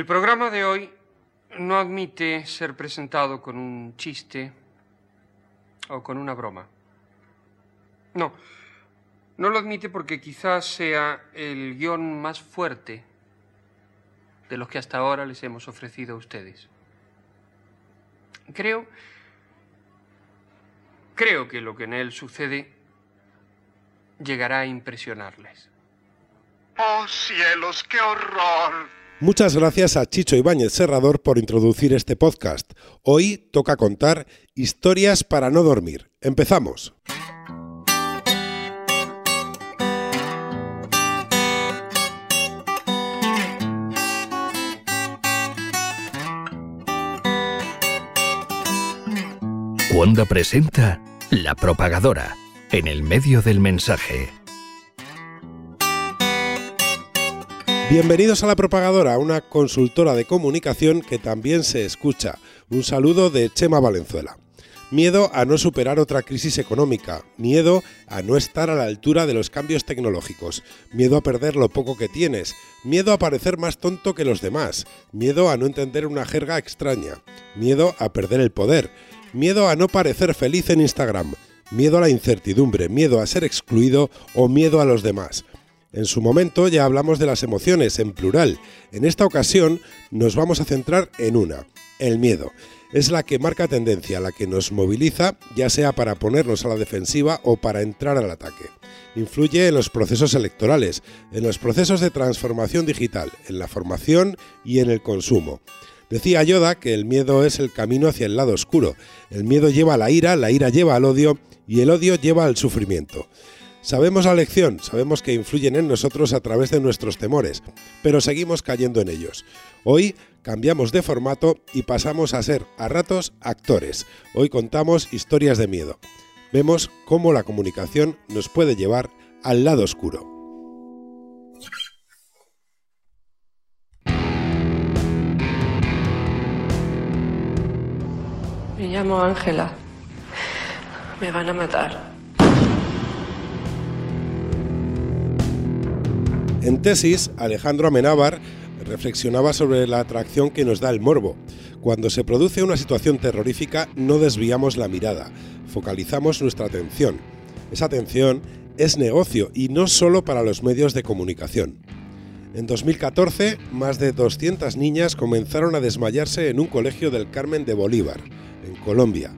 El programa de hoy no admite ser presentado con un chiste o con una broma. No, no lo admite porque quizás sea el guion más fuerte de los que hasta ahora les hemos ofrecido a ustedes. Creo, creo que lo que en él sucede llegará a impresionarles. ¡Oh cielos, qué horror! Muchas gracias a Chicho Ibáñez Serrador por introducir este podcast. Hoy toca contar historias para no dormir. Empezamos. Wanda presenta La Propagadora, en el medio del mensaje. Bienvenidos a La Propagadora, una consultora de comunicación que también se escucha. Un saludo de Chema Valenzuela. Miedo a no superar otra crisis económica, miedo a no estar a la altura de los cambios tecnológicos, miedo a perder lo poco que tienes, miedo a parecer más tonto que los demás, miedo a no entender una jerga extraña, miedo a perder el poder, miedo a no parecer feliz en Instagram, miedo a la incertidumbre, miedo a ser excluido o miedo a los demás. En su momento ya hablamos de las emociones en plural. En esta ocasión nos vamos a centrar en una, el miedo. Es la que marca tendencia, la que nos moviliza, ya sea para ponernos a la defensiva o para entrar al ataque. Influye en los procesos electorales, en los procesos de transformación digital, en la formación y en el consumo. Decía Yoda que el miedo es el camino hacia el lado oscuro. El miedo lleva a la ira, la ira lleva al odio y el odio lleva al sufrimiento. Sabemos la lección, sabemos que influyen en nosotros a través de nuestros temores, pero seguimos cayendo en ellos. Hoy cambiamos de formato y pasamos a ser a ratos actores. Hoy contamos historias de miedo. Vemos cómo la comunicación nos puede llevar al lado oscuro. Me llamo Ángela. Me van a matar. En tesis, Alejandro Amenábar reflexionaba sobre la atracción que nos da el morbo. Cuando se produce una situación terrorífica no desviamos la mirada, focalizamos nuestra atención. Esa atención es negocio y no solo para los medios de comunicación. En 2014, más de 200 niñas comenzaron a desmayarse en un colegio del Carmen de Bolívar, en Colombia.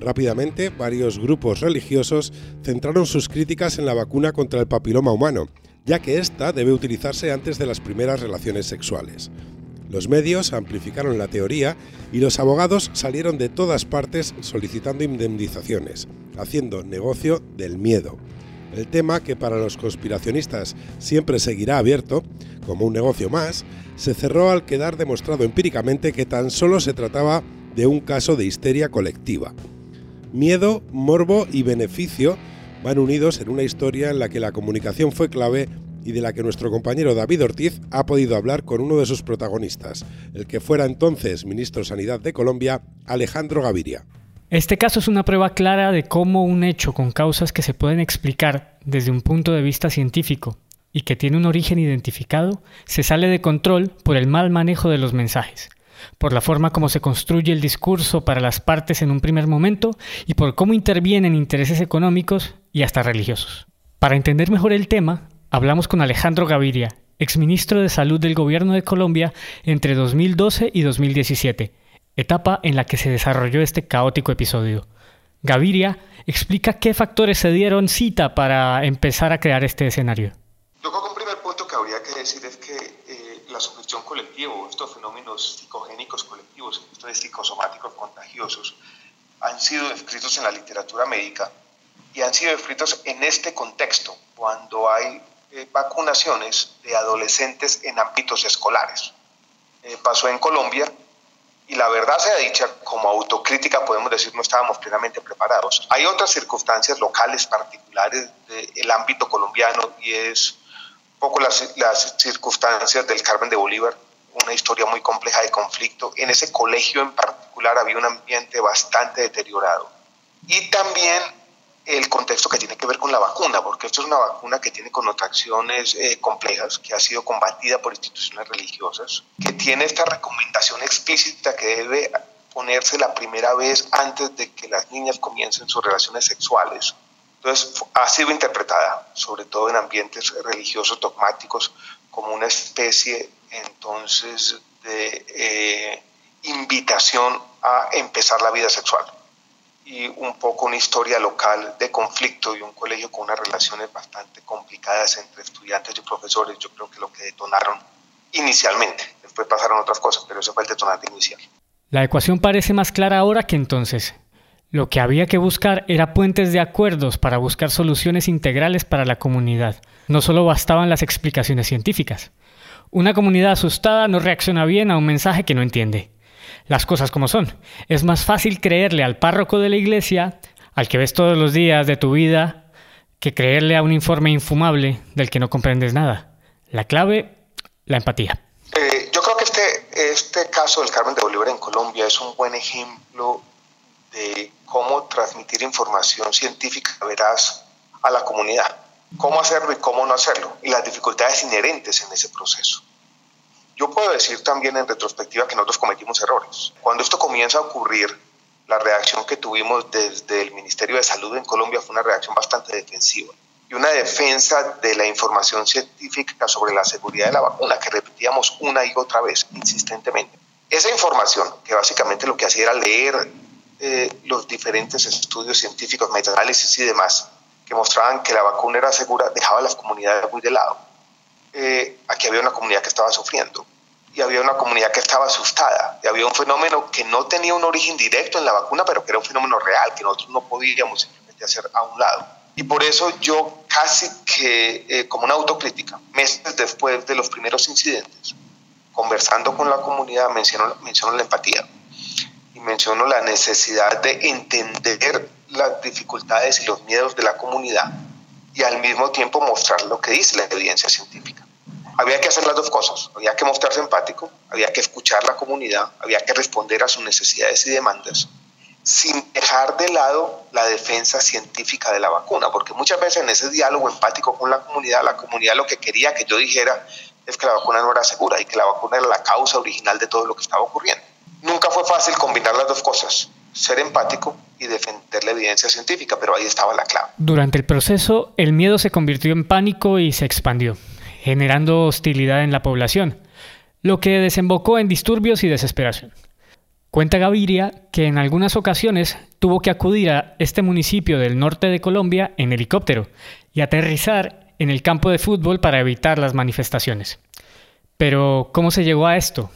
Rápidamente, varios grupos religiosos centraron sus críticas en la vacuna contra el papiloma humano ya que ésta debe utilizarse antes de las primeras relaciones sexuales. Los medios amplificaron la teoría y los abogados salieron de todas partes solicitando indemnizaciones, haciendo negocio del miedo. El tema, que para los conspiracionistas siempre seguirá abierto, como un negocio más, se cerró al quedar demostrado empíricamente que tan solo se trataba de un caso de histeria colectiva. Miedo, morbo y beneficio van unidos en una historia en la que la comunicación fue clave y de la que nuestro compañero David Ortiz ha podido hablar con uno de sus protagonistas, el que fuera entonces ministro de Sanidad de Colombia, Alejandro Gaviria. Este caso es una prueba clara de cómo un hecho con causas que se pueden explicar desde un punto de vista científico y que tiene un origen identificado, se sale de control por el mal manejo de los mensajes, por la forma como se construye el discurso para las partes en un primer momento y por cómo intervienen intereses económicos y hasta religiosos. Para entender mejor el tema, hablamos con Alejandro Gaviria, exministro de Salud del Gobierno de Colombia entre 2012 y 2017, etapa en la que se desarrolló este caótico episodio. Gaviria explica qué factores se dieron cita para empezar a crear este escenario. Un primer punto que habría que decir es que la sugestión colectiva, estos fenómenos psicogénicos colectivos, estos psicosomáticos contagiosos, han sido descritos en la literatura médica y han sido descritos en este contexto, cuando hay eh, vacunaciones de adolescentes en ámbitos escolares. Eh, pasó en Colombia y la verdad sea dicha, como autocrítica podemos decir no estábamos plenamente preparados. Hay otras circunstancias locales particulares del ámbito colombiano y es un poco las, las circunstancias del Carmen de Bolívar, una historia muy compleja de conflicto. En ese colegio en particular había un ambiente bastante deteriorado. Y también el contexto que tiene que ver con la vacuna, porque esto es una vacuna que tiene connotaciones eh, complejas, que ha sido combatida por instituciones religiosas, que tiene esta recomendación explícita que debe ponerse la primera vez antes de que las niñas comiencen sus relaciones sexuales. Entonces, ha sido interpretada, sobre todo en ambientes religiosos dogmáticos, como una especie entonces de eh, invitación a empezar la vida sexual y un poco una historia local de conflicto y un colegio con unas relaciones bastante complicadas entre estudiantes y profesores, yo creo que lo que detonaron inicialmente. Después pasaron otras cosas, pero ese fue el detonante inicial. La ecuación parece más clara ahora que entonces. Lo que había que buscar era puentes de acuerdos para buscar soluciones integrales para la comunidad. No solo bastaban las explicaciones científicas. Una comunidad asustada no reacciona bien a un mensaje que no entiende las cosas como son. Es más fácil creerle al párroco de la iglesia, al que ves todos los días de tu vida, que creerle a un informe infumable del que no comprendes nada. La clave, la empatía. Eh, yo creo que este, este caso del Carmen de Bolívar en Colombia es un buen ejemplo de cómo transmitir información científica veraz a la comunidad, cómo hacerlo y cómo no hacerlo, y las dificultades inherentes en ese proceso. Yo puedo decir también en retrospectiva que nosotros cometimos errores. Cuando esto comienza a ocurrir, la reacción que tuvimos desde el Ministerio de Salud en Colombia fue una reacción bastante defensiva y una defensa de la información científica sobre la seguridad de la vacuna que repetíamos una y otra vez insistentemente. Esa información, que básicamente lo que hacía era leer eh, los diferentes estudios científicos, metaanálisis y demás, que mostraban que la vacuna era segura, dejaba a las comunidades muy de lado. Eh, aquí había una comunidad que estaba sufriendo y había una comunidad que estaba asustada. Y había un fenómeno que no tenía un origen directo en la vacuna, pero que era un fenómeno real que nosotros no podíamos simplemente hacer a un lado. Y por eso yo casi que eh, como una autocrítica, meses después de los primeros incidentes, conversando con la comunidad, menciono, menciono la empatía y menciono la necesidad de entender las dificultades y los miedos de la comunidad y al mismo tiempo mostrar lo que dice la evidencia científica. Había que hacer las dos cosas, había que mostrarse empático, había que escuchar la comunidad, había que responder a sus necesidades y demandas, sin dejar de lado la defensa científica de la vacuna, porque muchas veces en ese diálogo empático con la comunidad, la comunidad lo que quería que yo dijera es que la vacuna no era segura y que la vacuna era la causa original de todo lo que estaba ocurriendo. Nunca fue fácil combinar las dos cosas, ser empático y defender la evidencia científica, pero ahí estaba la clave. Durante el proceso, el miedo se convirtió en pánico y se expandió, generando hostilidad en la población, lo que desembocó en disturbios y desesperación. Cuenta Gaviria que en algunas ocasiones tuvo que acudir a este municipio del norte de Colombia en helicóptero y aterrizar en el campo de fútbol para evitar las manifestaciones. Pero, ¿cómo se llegó a esto?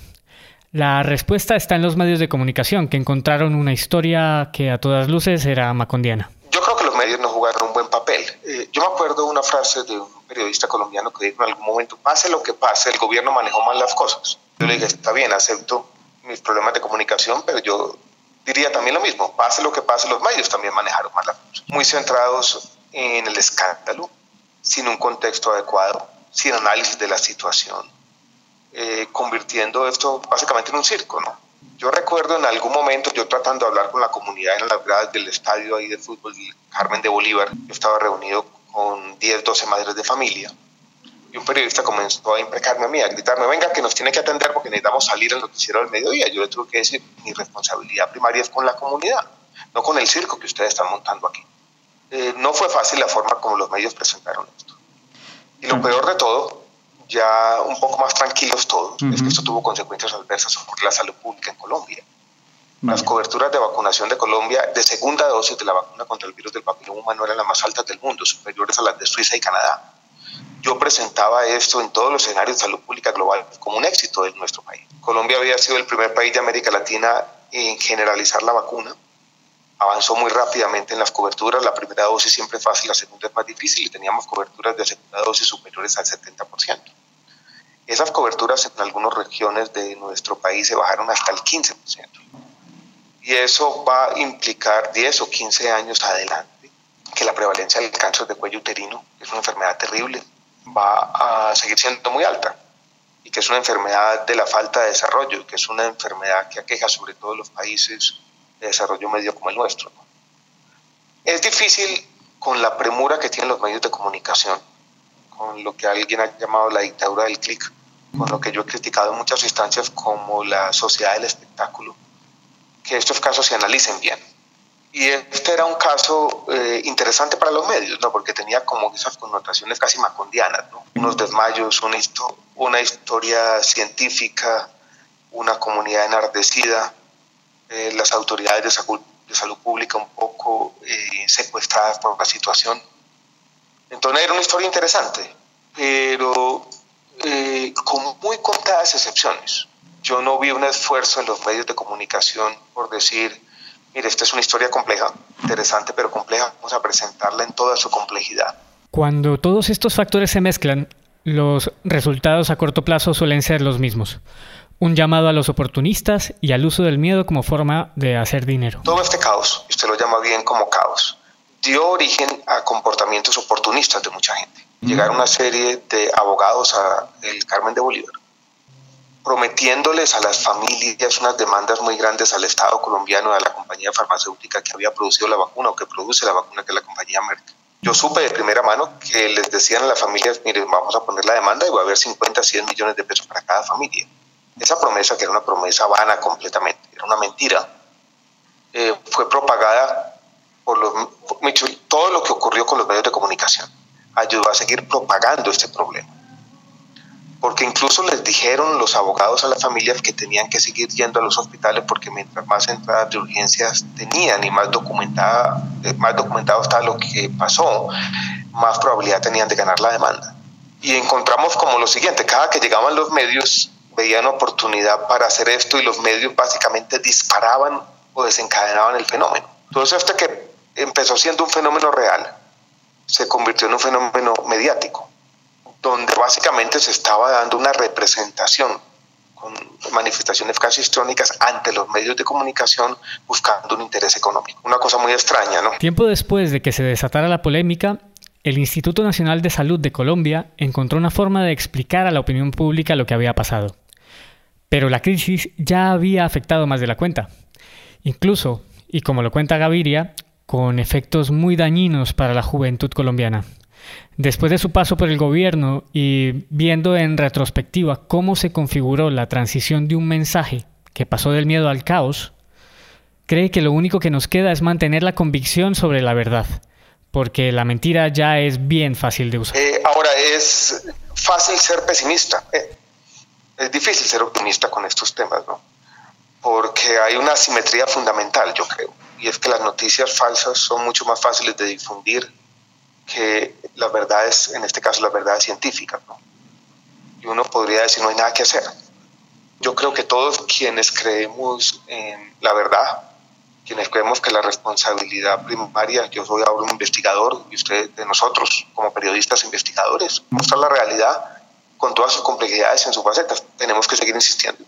La respuesta está en los medios de comunicación, que encontraron una historia que a todas luces era macondiana. Yo creo que los medios no jugaron un buen papel. Eh, yo me acuerdo una frase de un periodista colombiano que dijo en algún momento, pase lo que pase, el gobierno manejó mal las cosas. Yo le dije, está bien, acepto mis problemas de comunicación, pero yo diría también lo mismo, pase lo que pase, los medios también manejaron mal las cosas. Muy centrados en el escándalo, sin un contexto adecuado, sin análisis de la situación eh, convirtiendo esto básicamente en un circo, ¿no? Yo recuerdo en algún momento, yo tratando de hablar con la comunidad en las gradas del estadio ahí de fútbol Carmen de Bolívar, yo estaba reunido con 10, 12 madres de familia, y un periodista comenzó a imprecarme a mí, a gritarme, venga, que nos tiene que atender porque necesitamos salir al noticiero del mediodía. Yo le tuve que decir, mi responsabilidad primaria es con la comunidad, no con el circo que ustedes están montando aquí. Eh, no fue fácil la forma como los medios presentaron esto. Y lo peor de todo ya un poco más tranquilos todos, es que esto tuvo consecuencias adversas sobre la salud pública en Colombia. Las coberturas de vacunación de Colombia de segunda dosis de la vacuna contra el virus del papiloma humano eran las más altas del mundo, superiores a las de Suiza y Canadá. Yo presentaba esto en todos los escenarios de salud pública global como un éxito de nuestro país. Colombia había sido el primer país de América Latina en generalizar la vacuna. Avanzó muy rápidamente en las coberturas. La primera dosis siempre es fácil, la segunda es más difícil y teníamos coberturas de segunda dosis superiores al 70%. Esas coberturas en algunas regiones de nuestro país se bajaron hasta el 15%. Y eso va a implicar 10 o 15 años adelante que la prevalencia del cáncer de cuello uterino, que es una enfermedad terrible, va a seguir siendo muy alta y que es una enfermedad de la falta de desarrollo que es una enfermedad que aqueja sobre todo los países de desarrollo medio como el nuestro. Es difícil con la premura que tienen los medios de comunicación, con lo que alguien ha llamado la dictadura del clic, con lo que yo he criticado en muchas instancias como la sociedad del espectáculo, que estos casos se analicen bien. Y este era un caso eh, interesante para los medios, ¿no? porque tenía como esas connotaciones casi macondianas, ¿no? unos desmayos, una, una historia científica, una comunidad enardecida, eh, las autoridades de de salud, pública un poco eh, secuestradas por la situación. Entonces era una historia interesante, pero eh, con muy contadas excepciones. Yo no vi un esfuerzo en los medios de comunicación por decir, mire, esta es una historia compleja, interesante, pero compleja, vamos a presentarla en toda su complejidad. Cuando todos estos factores se mezclan, los resultados a corto plazo suelen ser los mismos. Un llamado a los oportunistas y al uso del miedo como forma de hacer dinero. Todo este caos, usted lo llama bien como caos, dio origen a comportamientos oportunistas de mucha gente. Llegaron una serie de abogados a el Carmen de Bolívar, prometiéndoles a las familias unas demandas muy grandes al Estado colombiano y a la compañía farmacéutica que había producido la vacuna o que produce la vacuna, que es la compañía Merck. Yo supe de primera mano que les decían a las familias, miren, vamos a poner la demanda y va a haber 50, 100 millones de pesos para cada familia. Esa promesa, que era una promesa vana completamente, era una mentira, eh, fue propagada por los, todo lo que ocurrió con los medios de comunicación ayudó a seguir propagando este problema. Porque incluso les dijeron los abogados a las familias que tenían que seguir yendo a los hospitales porque mientras más entradas de urgencias tenían y más, documentada, eh, más documentado estaba lo que pasó, más probabilidad tenían de ganar la demanda. Y encontramos como lo siguiente, cada que llegaban los medios veían oportunidad para hacer esto y los medios básicamente disparaban o desencadenaban el fenómeno. Entonces, este que empezó siendo un fenómeno real, se convirtió en un fenómeno mediático, donde básicamente se estaba dando una representación con manifestaciones casi histrónicas ante los medios de comunicación buscando un interés económico. Una cosa muy extraña, ¿no? Tiempo después de que se desatara la polémica, el Instituto Nacional de Salud de Colombia encontró una forma de explicar a la opinión pública lo que había pasado. Pero la crisis ya había afectado más de la cuenta. Incluso, y como lo cuenta Gaviria, con efectos muy dañinos para la juventud colombiana. Después de su paso por el gobierno y viendo en retrospectiva cómo se configuró la transición de un mensaje que pasó del miedo al caos, cree que lo único que nos queda es mantener la convicción sobre la verdad, porque la mentira ya es bien fácil de usar. Eh, ahora es fácil ser pesimista, eh, es difícil ser optimista con estos temas, ¿no? Porque hay una simetría fundamental, yo creo y es que las noticias falsas son mucho más fáciles de difundir que las verdades, en este caso las verdades científicas. ¿no? Y uno podría decir, no hay nada que hacer. Yo creo que todos quienes creemos en la verdad, quienes creemos que la responsabilidad primaria, yo soy ahora un investigador y usted de nosotros como periodistas investigadores, mostrar la realidad con todas sus complejidades en sus facetas, tenemos que seguir insistiendo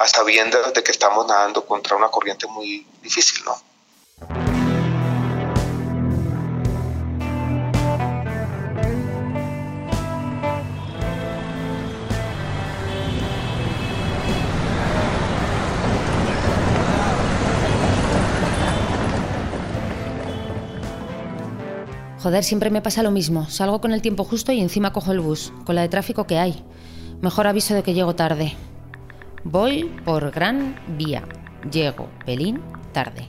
hasta viendo de que estamos nadando contra una corriente muy difícil, ¿no? Joder, siempre me pasa lo mismo. Salgo con el tiempo justo y encima cojo el bus, con la de tráfico que hay. Mejor aviso de que llego tarde. Voy por Gran Vía. Llego, pelín, tarde.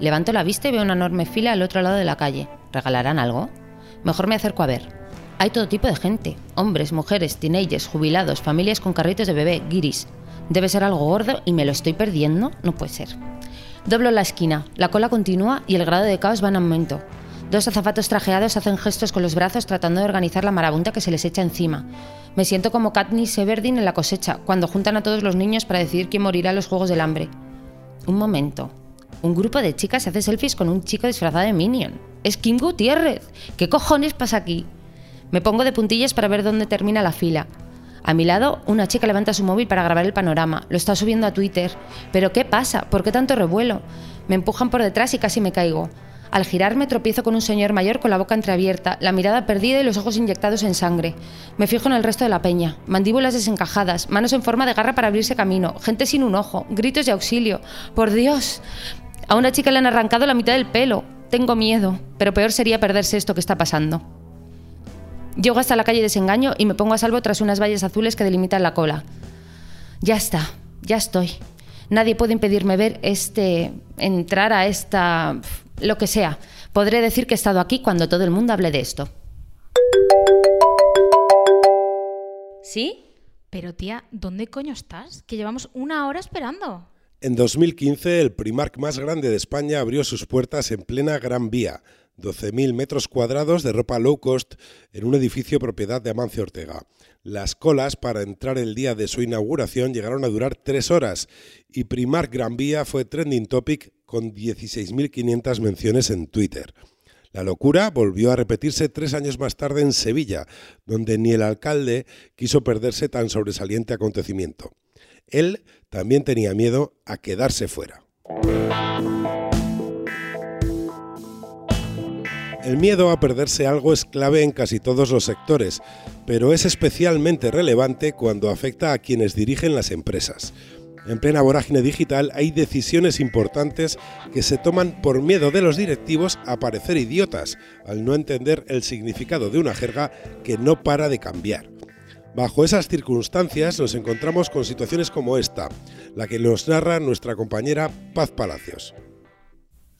Levanto la vista y veo una enorme fila al otro lado de la calle. ¿Regalarán algo? Mejor me acerco a ver. Hay todo tipo de gente. Hombres, mujeres, teenagers, jubilados, familias con carritos de bebé, guiris. Debe ser algo gordo y me lo estoy perdiendo. No puede ser. Doblo la esquina. La cola continúa y el grado de caos va en aumento. Dos azafatos trajeados hacen gestos con los brazos tratando de organizar la marabunta que se les echa encima. Me siento como Katniss Everdeen en la cosecha, cuando juntan a todos los niños para decidir quién morirá en los Juegos del Hambre. Un momento. Un grupo de chicas hace selfies con un chico disfrazado de Minion. ¡Es Kim Gutiérrez! ¿Qué cojones pasa aquí? Me pongo de puntillas para ver dónde termina la fila. A mi lado, una chica levanta su móvil para grabar el panorama. Lo está subiendo a Twitter. ¿Pero qué pasa? ¿Por qué tanto revuelo? Me empujan por detrás y casi me caigo. Al girarme tropiezo con un señor mayor con la boca entreabierta, la mirada perdida y los ojos inyectados en sangre. Me fijo en el resto de la peña. Mandíbulas desencajadas, manos en forma de garra para abrirse camino, gente sin un ojo, gritos de auxilio. ¡Por Dios! A una chica le han arrancado la mitad del pelo. tengo miedo, pero peor sería perderse esto que está pasando. Llego hasta la calle Desengaño y me pongo a salvo tras unas vallas azules que delimitan la cola. Ya está, ya estoy. Nadie puede impedirme ver este. entrar a esta. Lo que sea. Podré decir que he estado aquí cuando todo el mundo hable de esto. ¿Sí? Pero tía, ¿dónde coño estás? Que llevamos una hora esperando. En 2015, el Primark más grande de España abrió sus puertas en plena Gran Vía, 12.000 metros cuadrados de ropa low cost en un edificio propiedad de Amancio Ortega. Las colas para entrar el día de su inauguración llegaron a durar tres horas y Primark Gran Vía fue trending topic con 16.500 menciones en Twitter. La locura volvió a repetirse tres años más tarde en Sevilla, donde ni el alcalde quiso perderse tan sobresaliente acontecimiento. Él también tenía miedo a quedarse fuera. El miedo a perderse algo es clave en casi todos los sectores, pero es especialmente relevante cuando afecta a quienes dirigen las empresas. En plena vorágine digital hay decisiones importantes que se toman por miedo de los directivos a parecer idiotas, al no entender el significado de una jerga que no para de cambiar. Bajo esas circunstancias nos encontramos con situaciones como esta, la que nos narra nuestra compañera Paz Palacios.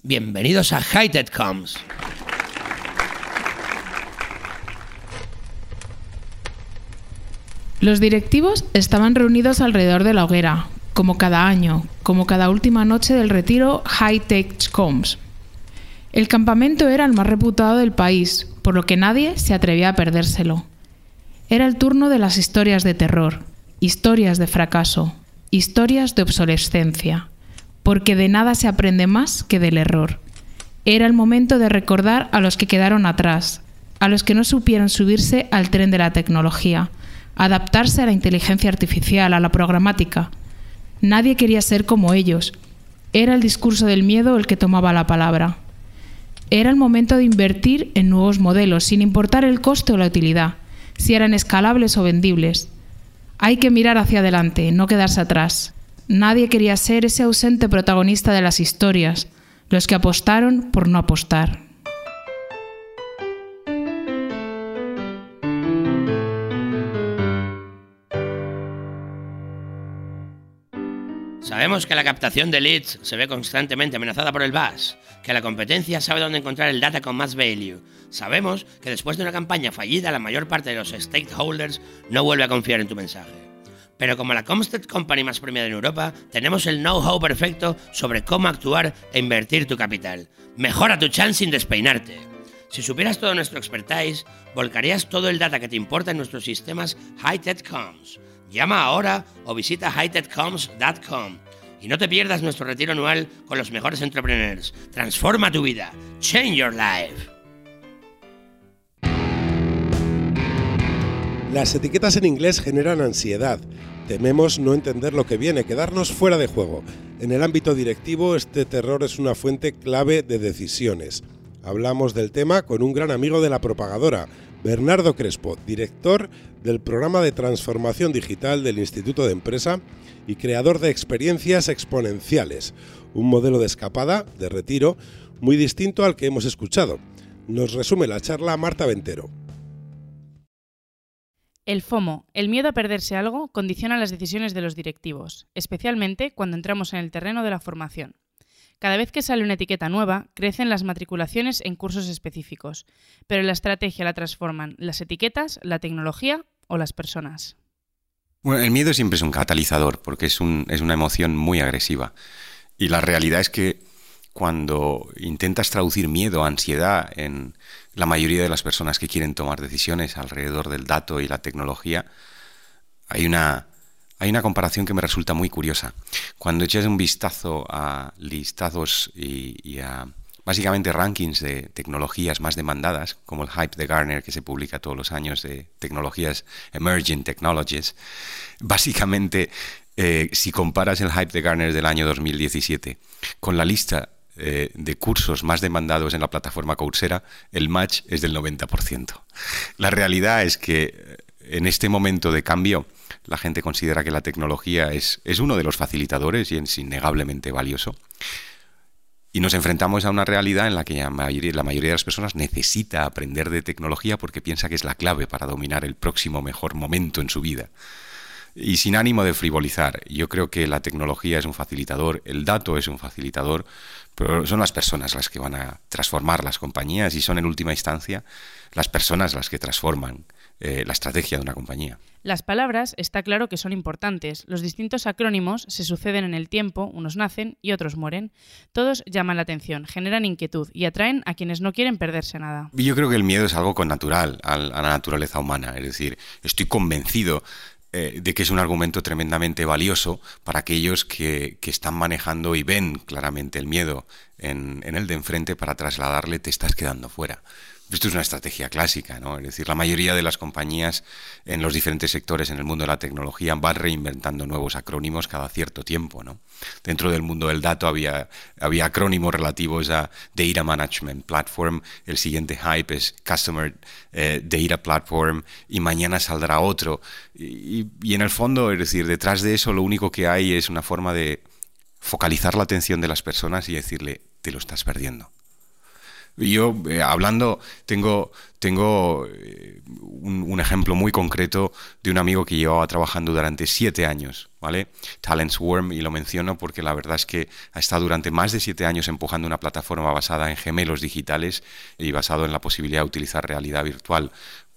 Bienvenidos a Hightech. Los directivos estaban reunidos alrededor de la hoguera, como cada año, como cada última noche del retiro High Tech Coms. El campamento era el más reputado del país, por lo que nadie se atrevía a perdérselo. Era el turno de las historias de terror, historias de fracaso, historias de obsolescencia, porque de nada se aprende más que del error. Era el momento de recordar a los que quedaron atrás, a los que no supieron subirse al tren de la tecnología, adaptarse a la inteligencia artificial, a la programática, Nadie quería ser como ellos. Era el discurso del miedo el que tomaba la palabra. Era el momento de invertir en nuevos modelos, sin importar el coste o la utilidad, si eran escalables o vendibles. Hay que mirar hacia adelante, no quedarse atrás. Nadie quería ser ese ausente protagonista de las historias, los que apostaron por no apostar. Sabemos que la captación de leads se ve constantemente amenazada por el BAS, que la competencia sabe dónde encontrar el data con más value. Sabemos que después de una campaña fallida la mayor parte de los stakeholders no vuelve a confiar en tu mensaje. Pero como la Comsted Company más premiada en Europa, tenemos el know-how perfecto sobre cómo actuar e invertir tu capital. Mejora tu chance sin despeinarte. Si supieras todo nuestro expertise, volcarías todo el data que te importa en nuestros sistemas High-Tech Comms Llama ahora o visita hightechcoms.com y no te pierdas nuestro retiro anual con los mejores entrepreneurs. Transforma tu vida. Change your life. Las etiquetas en inglés generan ansiedad. Tememos no entender lo que viene, quedarnos fuera de juego. En el ámbito directivo, este terror es una fuente clave de decisiones. Hablamos del tema con un gran amigo de la propagadora, Bernardo Crespo, director del programa de transformación digital del Instituto de Empresa y creador de experiencias exponenciales, un modelo de escapada, de retiro, muy distinto al que hemos escuchado. Nos resume la charla Marta Ventero. El FOMO, el miedo a perderse algo, condiciona las decisiones de los directivos, especialmente cuando entramos en el terreno de la formación. Cada vez que sale una etiqueta nueva, crecen las matriculaciones en cursos específicos, pero la estrategia la transforman las etiquetas, la tecnología o las personas. Bueno, el miedo siempre es un catalizador porque es, es una emoción muy agresiva. Y la realidad es que cuando intentas traducir miedo, ansiedad en la mayoría de las personas que quieren tomar decisiones alrededor del dato y la tecnología, hay una hay una comparación que me resulta muy curiosa. Cuando echas un vistazo a listados y, a básicamente rankings de tecnologías más demandadas, como el Hype de Garner que se publica todos los años de tecnologías, Emerging Technologies, básicamente eh, si comparas el Hype de Garner del año 2017 con la lista eh, de cursos más demandados en la plataforma Coursera, el match es del 90%. La realidad es que eh, en este momento de cambio, la gente considera que la tecnología es, es uno de los facilitadores y es innegablemente valioso. Y nos enfrentamos a una realidad en la que la mayoría, de las personas necesita aprender de tecnología porque piensa que es la clave para dominar el próximo mejor momento en su vida. Y sin ánimo de frivolizar, yo creo que la tecnología es un facilitador, el dato es un facilitador, pero son las personas las que van a transformar las compañías y son en última instancia las personas las que transforman eh, la estrategia de una compañía. Las palabras está claro que son importantes. Los distintos acrónimos se suceden en el tiempo, unos nacen y otros mueren. Todos llaman la atención, generan inquietud y atraen a quienes no quieren perderse nada. Yo creo que el miedo es algo con natural a la naturaleza humana. Es decir, estoy convencido eh, de que es un argumento tremendamente valioso para aquellos que, están manejando y ven claramente el miedo en el de enfrente para trasladarle te estás quedando fuera. Esto es una estrategia clásica, ¿no? Es decir, la mayoría de las compañías en los diferentes sectores en el mundo de la tecnología van reinventando nuevos acrónimos cada cierto tiempo, ¿no? Dentro del mundo del dato había, había acrónimos relativos a Data Management Platform, el siguiente hype es Customer eh, Data Platform y mañana saldrá otro. Y, y en el fondo, es decir, detrás de eso lo único que hay es una forma de focalizar la atención de las personas y decirle, te lo estás perdiendo yo, eh, hablando, tengo, tengo eh, un, ejemplo muy concreto de un amigo que llevaba trabajando durante siete años, ¿vale? Talent Swarm, y lo menciono porque la verdad es que ha estado durante más de siete años empujando una plataforma basada en gemelos digitales y basado en la posibilidad de utilizar realidad virtual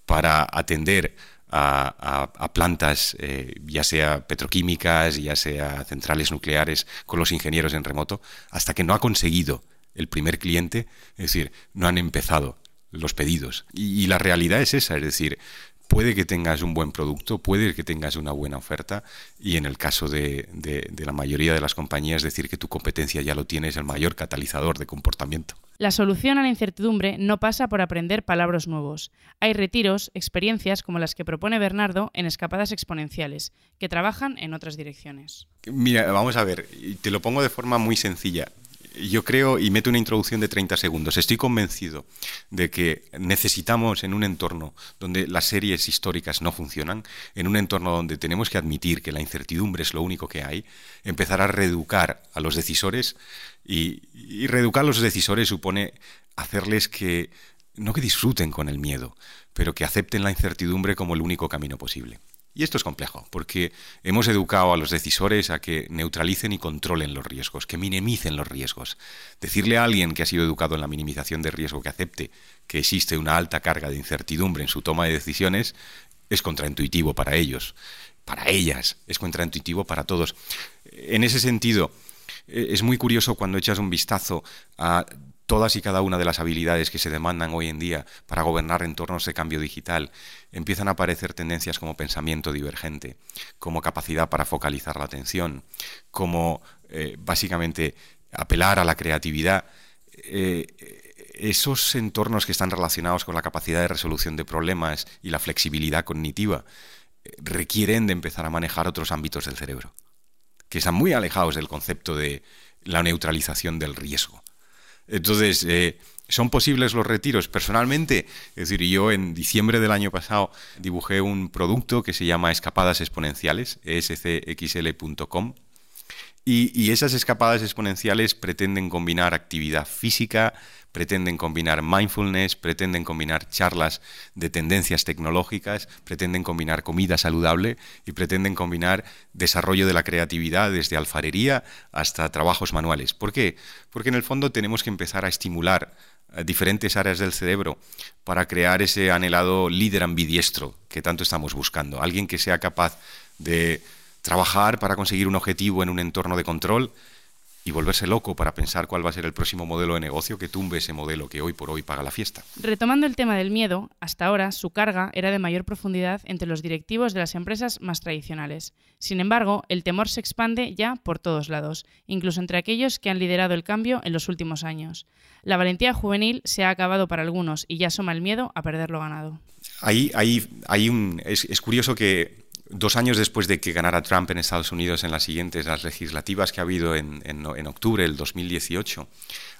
para atender a, plantas, eh, ya sea petroquímicas, ya sea centrales nucleares, con los ingenieros en remoto, hasta que no ha conseguido el primer cliente, es decir, no han empezado los pedidos. Y, la realidad es esa, es decir, puede que tengas un buen producto, puede que tengas una buena oferta y en el caso de, de, la mayoría de las compañías decir que tu competencia ya lo tienes, el mayor catalizador de comportamiento. La solución a la incertidumbre no pasa por aprender palabras nuevos. Hay retiros, experiencias como las que propone Bernardo en escapadas exponenciales, que trabajan en otras direcciones. Mira, vamos a ver, te lo pongo de forma muy sencilla yo creo, y meto una introducción de 30 segundos, estoy convencido de que necesitamos en un entorno donde las series históricas no funcionan, en un entorno donde tenemos que admitir que la incertidumbre es lo único que hay, empezar a reeducar a los decisores y, y reeducar a los decisores supone hacerles que, no que disfruten con el miedo, pero que acepten la incertidumbre como el único camino posible. Y esto es complejo, porque hemos educado a los decisores a que neutralicen y controlen los riesgos, que minimicen los riesgos. Decirle a alguien que ha sido educado en la minimización de riesgo que acepte que existe una alta carga de incertidumbre en su toma de decisiones es contraintuitivo para ellos, para ellas, es contraintuitivo para todos. En ese sentido, e, es muy curioso cuando echas un vistazo a todas y cada una de las habilidades que se demandan hoy en día para gobernar entornos de cambio digital, empiezan a aparecer tendencias como pensamiento divergente, como capacidad para focalizar la atención, como eh, básicamente apelar a la creatividad. Eh, esos entornos que están relacionados con la capacidad de resolución de problemas y la flexibilidad cognitiva eh, requieren de empezar a manejar otros ámbitos del cerebro, que están muy alejados del concepto de la neutralización del riesgo. Entonces, eh, ¿son posibles los retiros? Personalmente, es decir, yo en diciembre del año pasado dibujé un producto que se llama Escapadas Exponenciales, escxl.com, y, esas escapadas exponenciales pretenden combinar actividad física, pretenden combinar mindfulness, pretenden combinar charlas de tendencias tecnológicas, pretenden combinar comida saludable y pretenden combinar desarrollo de la creatividad desde alfarería hasta trabajos manuales. ¿Por qué? Porque en el fondo tenemos que empezar a estimular eh, diferentes áreas del cerebro para crear ese anhelado líder ambidiestro que tanto estamos buscando. Alguien que sea capaz de trabajar para conseguir un objetivo en un entorno de control y volverse loco para pensar cuál va a ser el próximo modelo de negocio que tumbe ese modelo que hoy por hoy paga la fiesta. Retomando el tema del miedo, hasta ahora su carga era de mayor profundidad entre los directivos de las empresas más tradicionales. Sin embargo, el temor se expande ya por todos lados, incluso entre aquellos que han liderado el cambio en los últimos años. La valentía juvenil se ha acabado para algunos y ya asoma el miedo a perder lo ganado. Ahí, ahí, un, es curioso que dos años después de que ganara Trump en Estados Unidos en las siguientes, las legislativas que ha habido en, en, octubre del 2018,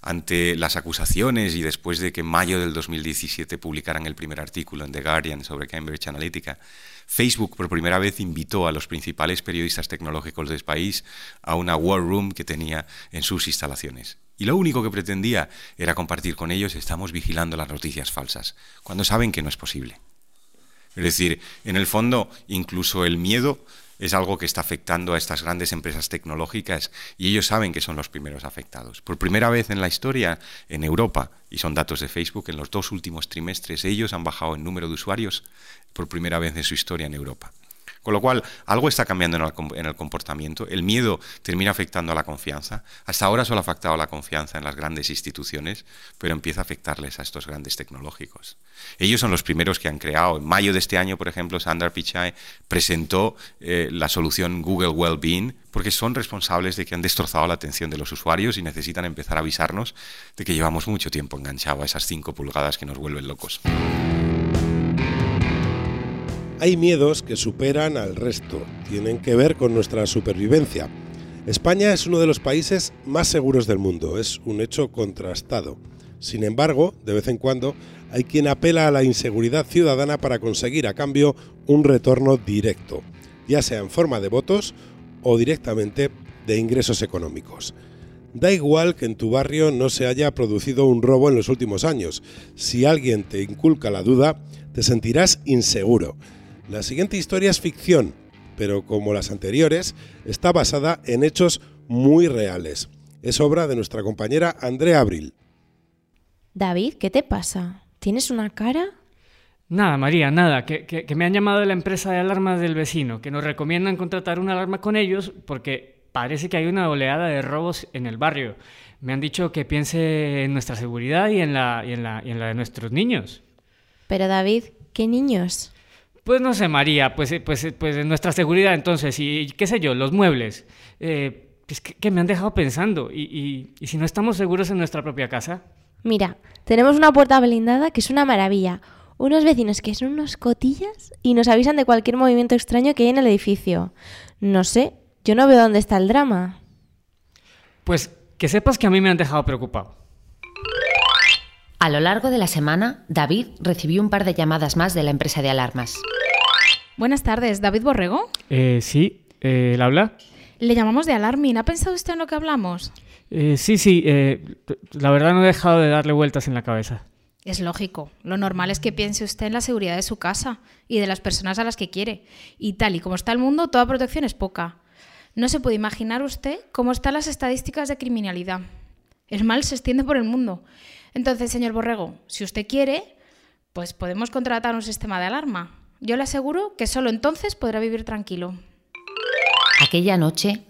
ante las acusaciones y después de que en mayo del 2017 publicaran el primer artículo en The Guardian sobre Cambridge Analytica, Facebook por primera vez invitó a los principales periodistas tecnológicos del país a una war room que tenía en sus instalaciones. Y lo único que pretendía era compartir con ellos estamos vigilando las noticias falsas, cuando saben que no es posible. Es decir, en el fondo, incluso el miedo es algo que está afectando a estas grandes empresas tecnológicas y ellos saben que son los primeros afectados. Por primera vez en la historia, en Europa, y son datos de Facebook, en los dos últimos trimestres ellos han bajado el número de usuarios por primera vez en su historia en Europa. Con lo cual, algo está cambiando en el, comportamiento. El miedo termina afectando a la confianza. Hasta ahora solo ha afectado la confianza en las grandes instituciones, pero empieza a afectarles a estos grandes tecnológicos. Ellos son los primeros que han creado. En mayo de este año, por ejemplo, Sundar Pichai presentó eh, la solución Google Wellbeing, porque son responsables de que han destrozado la atención de los usuarios y necesitan empezar a avisarnos de que llevamos mucho tiempo enganchado a esas 5 pulgadas que nos vuelven locos. Hay miedos que superan al resto, tienen que ver con nuestra supervivencia. España es uno de los países más seguros del mundo, es un hecho contrastado. Sin embargo, de vez en cuando hay quien apela a la inseguridad ciudadana para conseguir a cambio un retorno directo, ya sea en forma de votos o directamente de ingresos económicos. Da igual que en tu barrio no se haya producido un robo en los últimos años. Si alguien te inculca la duda, te sentirás inseguro. La siguiente historia es ficción, pero como las anteriores, está basada en hechos muy reales. Es obra de nuestra compañera Andrea Abril. David, ¿qué te pasa? ¿Tienes una cara? Nada, María, nada, que, me han llamado de la empresa de alarmas del vecino, que nos recomiendan contratar una alarma con ellos porque parece que hay una oleada de robos en el barrio. Me han dicho que piense en nuestra seguridad y en la, y en la, y en la de nuestros niños. Pero David, ¿qué niños? Pues no sé, María, pues, eh, pues, eh, pues nuestra seguridad entonces, y qué sé yo, los muebles. Eh, pues que, me han dejado pensando, y, y, si no estamos seguros en nuestra propia casa. Mira, tenemos una puerta blindada que es una maravilla. Unos vecinos que son unos cotillas y nos avisan de cualquier movimiento extraño que hay en el edificio. No sé, yo no veo dónde está el drama. Pues que sepas que a mí me han dejado preocupado. A lo largo de la semana, David recibió un par de llamadas más de la empresa de alarmas. Buenas tardes, ¿David Borrego? Eh, sí, eh, habla? Le llamamos de Alarmin. ¿Ha pensado usted en lo que hablamos? Eh, sí, sí, eh, la verdad no he dejado de darle vueltas en la cabeza. Es lógico. Lo normal es que piense usted en la seguridad de su casa y de las personas a las que quiere. Y tal y como está el mundo, toda protección es poca. No se puede imaginar usted cómo están las estadísticas de criminalidad. El mal se extiende por el mundo. Entonces, señor Borrego, si usted quiere, pues podemos contratar un sistema de alarma. Yo le aseguro que solo entonces podrá vivir tranquilo. Aquella noche...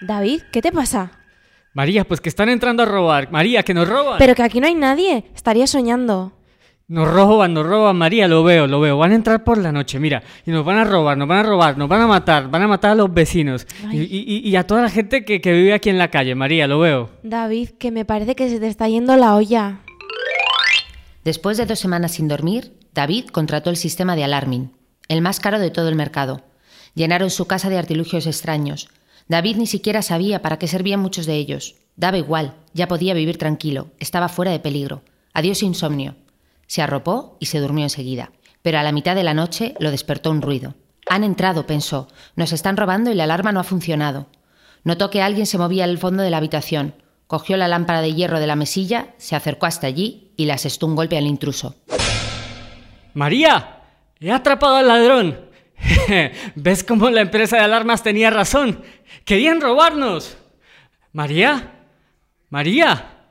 David, ¿qué te pasa? María, pues que están entrando a robar. María, que nos roban. Pero que aquí no hay nadie. Estaría soñando. Nos roban, nos roban, María, lo veo, lo veo. Van a entrar por la noche, mira, y nos van a robar, nos van a robar, nos van a matar, van a matar a los vecinos y, a toda la gente que, que vive aquí en la calle, María, lo veo. David, que me parece que se te está yendo la olla. Después de dos semanas sin dormir, David contrató el sistema de Alarming, el más caro de todo el mercado. Llenaron su casa de artilugios extraños. David ni siquiera sabía para qué servían muchos de ellos. Daba igual, ya podía vivir tranquilo, estaba fuera de peligro. Adiós insomnio. Se arropó y se durmió enseguida. Pero a la mitad de la noche lo despertó un ruido. Han entrado, pensó. Nos están robando y la alarma no ha funcionado. Notó que alguien se movía al fondo de la habitación. Cogió la lámpara de hierro de la mesilla, se acercó hasta allí y le asestó un golpe al intruso. ¡María! ¡He atrapado al ladrón! ¿Ves cómo la empresa de alarmas tenía razón? ¡Querían robarnos! ¿María? ¿María?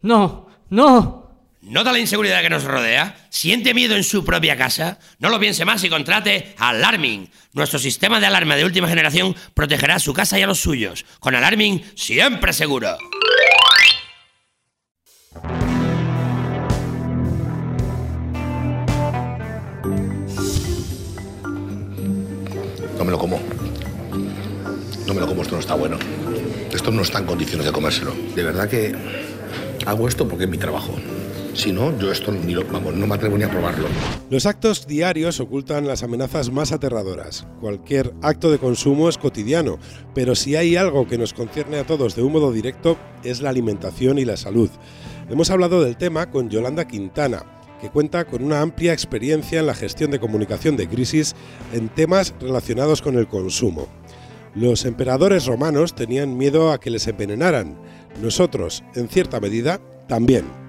No, no, ¿Nota la inseguridad que nos rodea? ¿Siente miedo en su propia casa? No lo piense más y contrate Alarming. Nuestro sistema de alarma de última generación protegerá a su casa y a los suyos. Con Alarming siempre seguro. No me lo como. No me lo como, esto no está bueno. Esto no está en condiciones de comérselo. De verdad que hago esto porque es mi trabajo. Si no, yo esto ni lo, vamos, no me atrevo ni a probarlo. Los actos diarios ocultan las amenazas más aterradoras. Cualquier acto de consumo es cotidiano, pero si hay algo que nos concierne a todos de un modo directo es la alimentación y la salud. Hemos hablado del tema con Yolanda Quintana, que cuenta con una amplia experiencia en la gestión de comunicación de crisis en temas relacionados con el consumo. Los emperadores romanos tenían miedo a que les envenenaran. Nosotros, en cierta medida, también.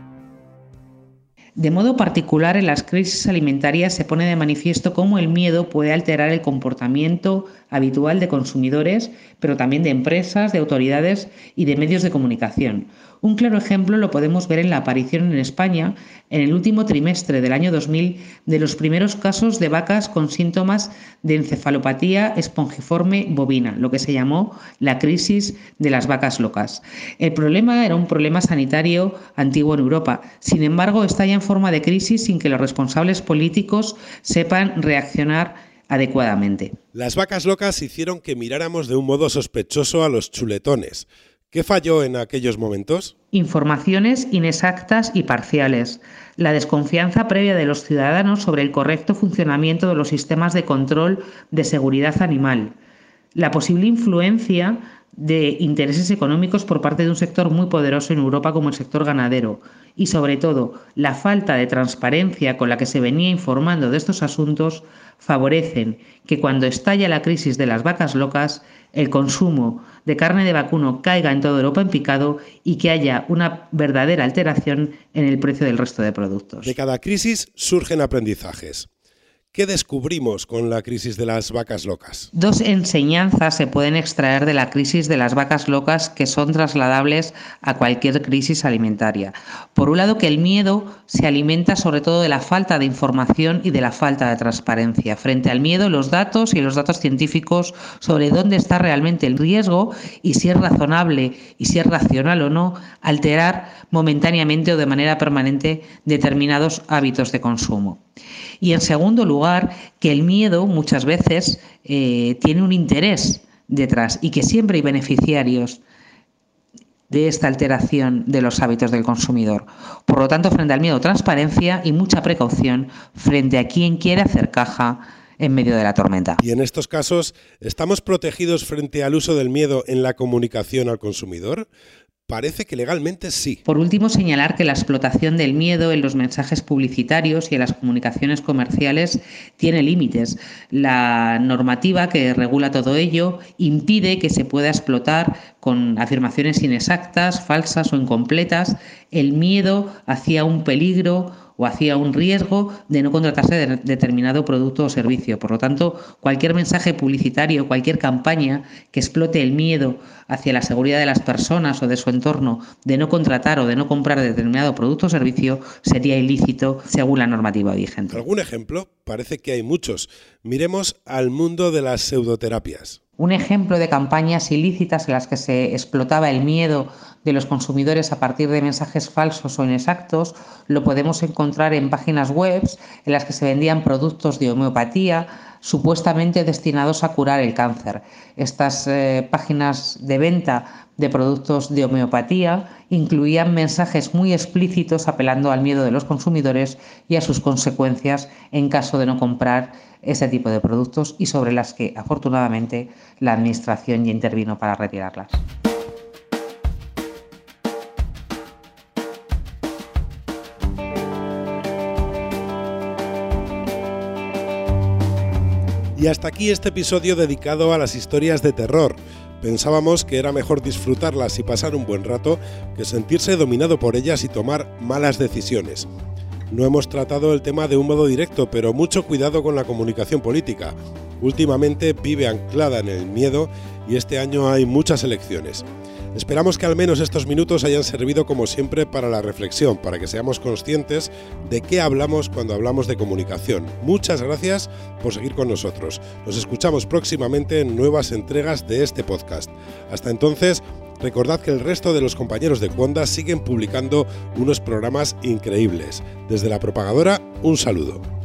De modo particular, en las crisis alimentarias se pone de manifiesto cómo el miedo puede alterar el comportamiento habitual de consumidores, pero también de empresas, de autoridades y de medios de comunicación. Un claro ejemplo lo podemos ver en la aparición en España, en el último trimestre del año 2000, de los primeros casos de vacas con síntomas de encefalopatía espongiforme bovina, lo que se llamó la crisis de las vacas locas. El problema era un problema sanitario antiguo en Europa. Sin embargo, está ya en forma de crisis sin que los responsables políticos sepan reaccionar adecuadamente. Las vacas locas hicieron que miráramos de un modo sospechoso a los chuletones. ¿Qué falló en aquellos momentos? Informaciones inexactas y parciales. La desconfianza previa de los ciudadanos sobre el correcto funcionamiento de los sistemas de control de seguridad animal. La posible influencia de intereses económicos por parte de un sector muy poderoso en Europa como el sector ganadero y sobre todo la falta de transparencia con la que se venía informando de estos asuntos favorecen que cuando estalla la crisis de las vacas locas el consumo de carne de vacuno caiga en toda Europa en picado y que haya una verdadera alteración en el precio del resto de productos. De cada crisis surgen aprendizajes. ¿Qué descubrimos con la crisis de las vacas locas? Dos enseñanzas se pueden extraer de la crisis de las vacas locas que son trasladables a cualquier crisis alimentaria. Por un lado, que el miedo se alimenta sobre todo de la falta de información y de la falta de transparencia. Frente al miedo, los datos y los datos científicos sobre dónde está realmente el riesgo y si es razonable y si es racional o no alterar momentáneamente o de manera permanente determinados hábitos de consumo. Y en segundo lugar, que el miedo muchas veces eh, tiene un interés detrás y que siempre hay beneficiarios de esta alteración de los hábitos del consumidor. Por lo tanto, frente al miedo, transparencia y mucha precaución frente a quien quiere hacer caja en medio de la tormenta. Y en estos casos, ¿estamos protegidos frente al uso del miedo en la comunicación al consumidor? Parece que legalmente sí. Por último, señalar que la explotación del miedo en los mensajes publicitarios y en las comunicaciones comerciales tiene límites. La normativa que regula todo ello impide que se pueda explotar con afirmaciones inexactas, falsas o incompletas el miedo hacia un peligro o hacía un riesgo de no contratarse de determinado producto o servicio. Por lo tanto, cualquier mensaje publicitario, cualquier campaña que explote el miedo hacia la seguridad de las personas o de su entorno de no contratar o de no comprar determinado producto o servicio sería ilícito según la normativa vigente. ¿Algún ejemplo? Parece que hay muchos. Miremos al mundo de las pseudoterapias. Un ejemplo de campañas ilícitas en las que se explotaba el miedo de los consumidores a partir de mensajes falsos o inexactos lo podemos encontrar en páginas web en las que se vendían productos de homeopatía supuestamente destinados a curar el cáncer. Estas eh, páginas de venta de productos de homeopatía incluían mensajes muy explícitos apelando al miedo de los consumidores y a sus consecuencias en caso de no comprar ese tipo de productos y sobre las que afortunadamente la Administración ya intervino para retirarlas. Y hasta aquí este episodio dedicado a las historias de terror. Pensábamos que era mejor disfrutarlas y pasar un buen rato que sentirse dominado por ellas y tomar malas decisiones. No hemos tratado el tema de un modo directo, pero mucho cuidado con la comunicación política. Últimamente vive anclada en el miedo y este año hay muchas elecciones. Esperamos que al menos estos minutos hayan servido como siempre para la reflexión, para que seamos conscientes de qué hablamos cuando hablamos de comunicación. Muchas gracias por seguir con nosotros. Nos escuchamos próximamente en nuevas entregas de este podcast. Hasta entonces, recordad que el resto de los compañeros de Cuonda siguen publicando unos programas increíbles. Desde la propagadora, un saludo.